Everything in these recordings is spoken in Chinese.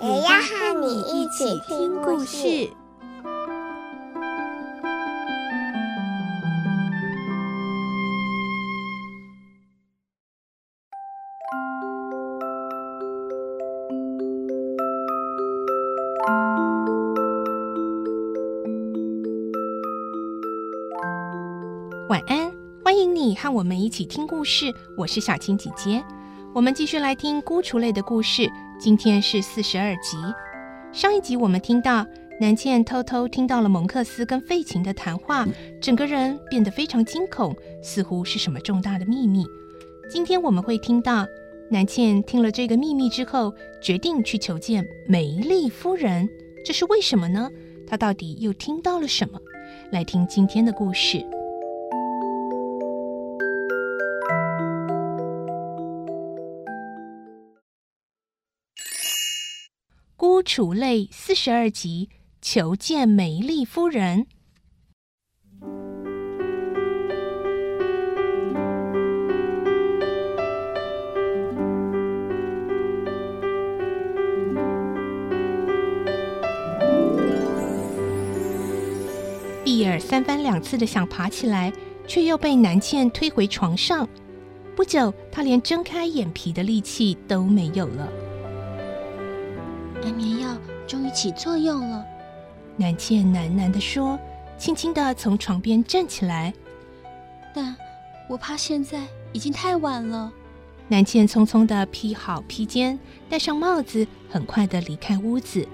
也要和你一起听故事。晚安，欢迎你和我们一起听故事。我是小青姐姐，我们继续来听孤雏类的故事。今天是四十二集。上一集我们听到南茜偷偷听到了蒙克斯跟费琴的谈话，整个人变得非常惊恐，似乎是什么重大的秘密。今天我们会听到南茜听了这个秘密之后，决定去求见梅丽夫人。这是为什么呢？她到底又听到了什么？来听今天的故事。孤雏类四十二集，求见梅丽夫人。碧儿三番两次的想爬起来，却又被南茜推回床上。不久，她连睁开眼皮的力气都没有了。安眠药终于起作用了，南茜喃喃地说，轻轻的从床边站起来。但我怕现在已经太晚了。南茜匆匆的披好披肩，戴上帽子，很快的离开屋子。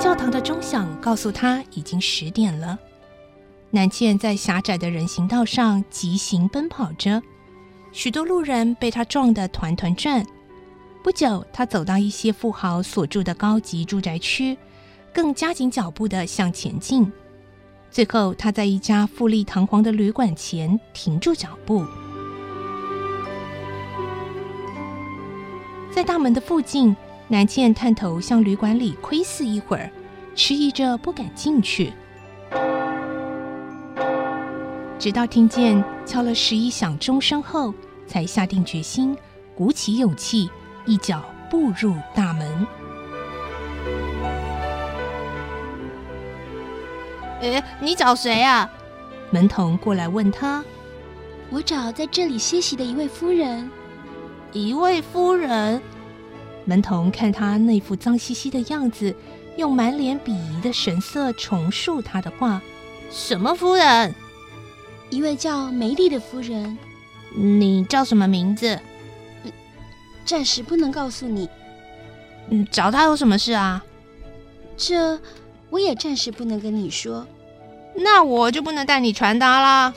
教堂的钟响告诉他已经十点了。南茜在狭窄的人行道上疾行奔跑着。许多路人被他撞得团团转。不久，他走到一些富豪所住的高级住宅区，更加紧脚步地向前进。最后，他在一家富丽堂皇的旅馆前停住脚步。在大门的附近，南茜探头向旅馆里窥视一会儿，迟疑着不敢进去。直到听见敲了十一响钟声后，才下定决心，鼓起勇气，一脚步入大门。哎，你找谁啊？门童过来问他。我找在这里歇息的一位夫人。一位夫人？门童看他那副脏兮兮的样子，用满脸鄙夷的神色重述他的话：什么夫人？一位叫梅丽的夫人。你叫什么名字？暂时不能告诉你。嗯，找他有什么事啊？这我也暂时不能跟你说。那我就不能带你传达了。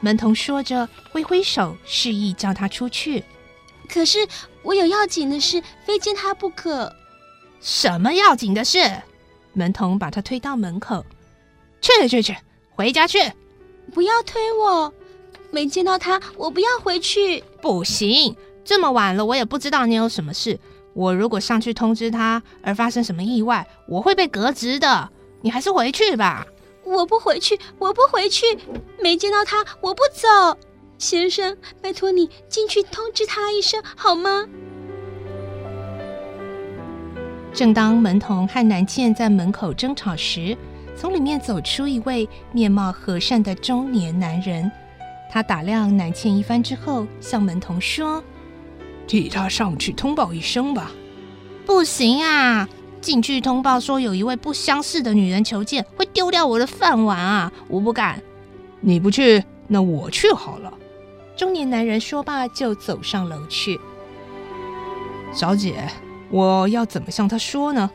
门童说着，挥挥手，示意叫他出去。可是我有要紧的事，非见他不可。什么要紧的事？门童把他推到门口。去去去，回家去。不要推我，没见到他，我不要回去。不行，这么晚了，我也不知道你有什么事。我如果上去通知他，而发生什么意外，我会被革职的。你还是回去吧。我不回去，我不回去，没见到他，我不走。先生，拜托你进去通知他一声，好吗？正当门童和南茜在门口争吵时，从里面走出一位面貌和善的中年男人，他打量南茜一番之后，向门童说：“替他上去通报一声吧。”“不行啊，进去通报说有一位不相识的女人求见，会丢掉我的饭碗啊！我不敢。”“你不去，那我去好了。”中年男人说罢就走上楼去。“小姐，我要怎么向他说呢？”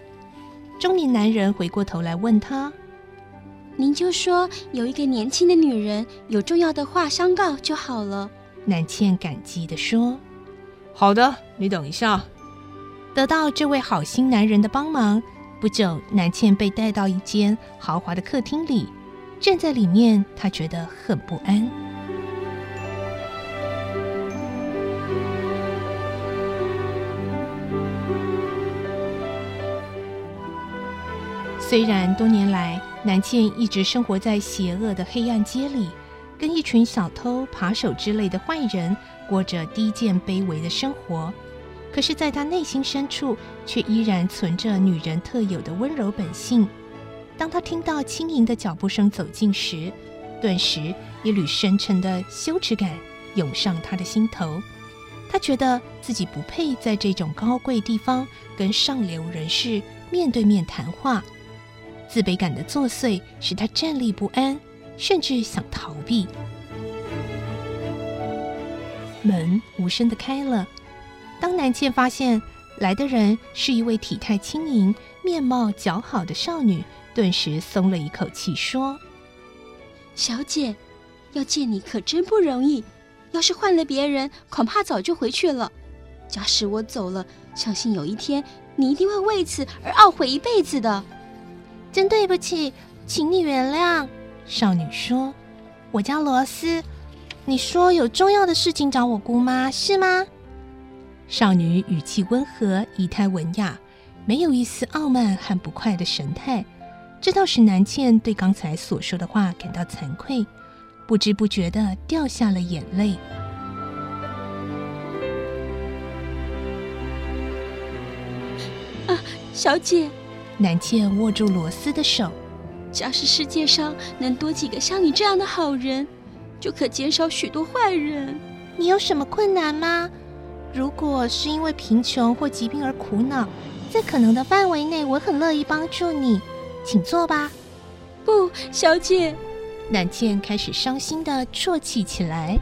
中年男人回过头来问他。您就说有一个年轻的女人有重要的话相告就好了。南茜感激地说：“好的，你等一下。”得到这位好心男人的帮忙，不久，南茜被带到一间豪华的客厅里。站在里面，她觉得很不安。虽然多年来，南茜一直生活在邪恶的黑暗街里，跟一群小偷、扒手之类的坏人过着低贱卑微的生活，可是，在她内心深处，却依然存着女人特有的温柔本性。当她听到轻盈的脚步声走近时，顿时一缕深沉的羞耻感涌上她的心头。她觉得自己不配在这种高贵地方跟上流人士面对面谈话。自卑感的作祟使她站立不安，甚至想逃避。门无声的开了。当南茜发现来的人是一位体态轻盈、面貌姣好的少女，顿时松了一口气，说：“小姐，要见你可真不容易。要是换了别人，恐怕早就回去了。假使我走了，相信有一天你一定会为此而懊悔一辈子的。”真对不起，请你原谅。少女说：“我叫罗斯，你说有重要的事情找我姑妈是吗？”少女语气温和，仪态文雅，没有一丝傲慢和不快的神态。这倒是南茜对刚才所说的话感到惭愧，不知不觉的掉下了眼泪。啊，小姐。南茜握住罗斯的手。只要是世界上能多几个像你这样的好人，就可减少许多坏人。你有什么困难吗？如果是因为贫穷或疾病而苦恼，在可能的范围内，我很乐意帮助你。请坐吧。不，小姐。南茜开始伤心的啜泣起来。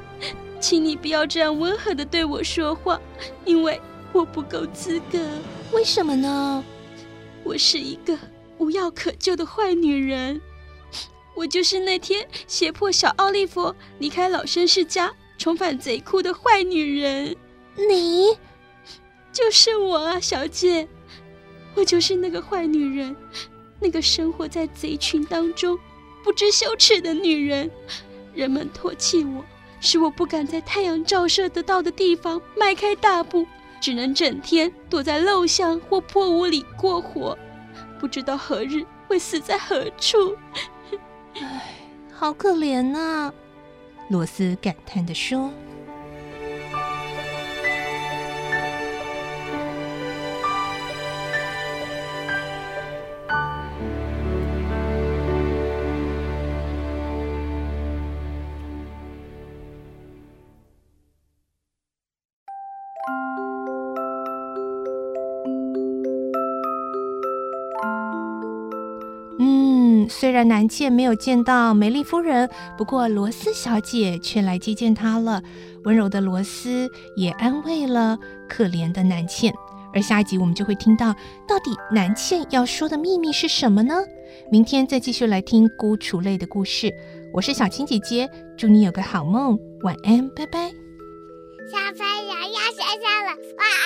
请你不要这样温和的对我说话，因为我不够资格。为什么呢？我是一个无药可救的坏女人，我就是那天胁迫小奥利弗离开老绅士家，重返贼窟的坏女人。你，就是我啊，小姐，我就是那个坏女人，那个生活在贼群当中不知羞耻的女人。人们唾弃我，使我不敢在太阳照射得到的地方迈开大步。只能整天躲在陋巷或破屋里过活，不知道何日会死在何处。唉，好可怜啊！罗斯感叹地说。虽然南茜没有见到梅丽夫人，不过罗斯小姐却来接见她了。温柔的罗斯也安慰了可怜的南茜。而下一集我们就会听到，到底南茜要说的秘密是什么呢？明天再继续来听孤雏泪的故事。我是小青姐姐，祝你有个好梦，晚安，拜拜。小朋友要睡觉了，晚安。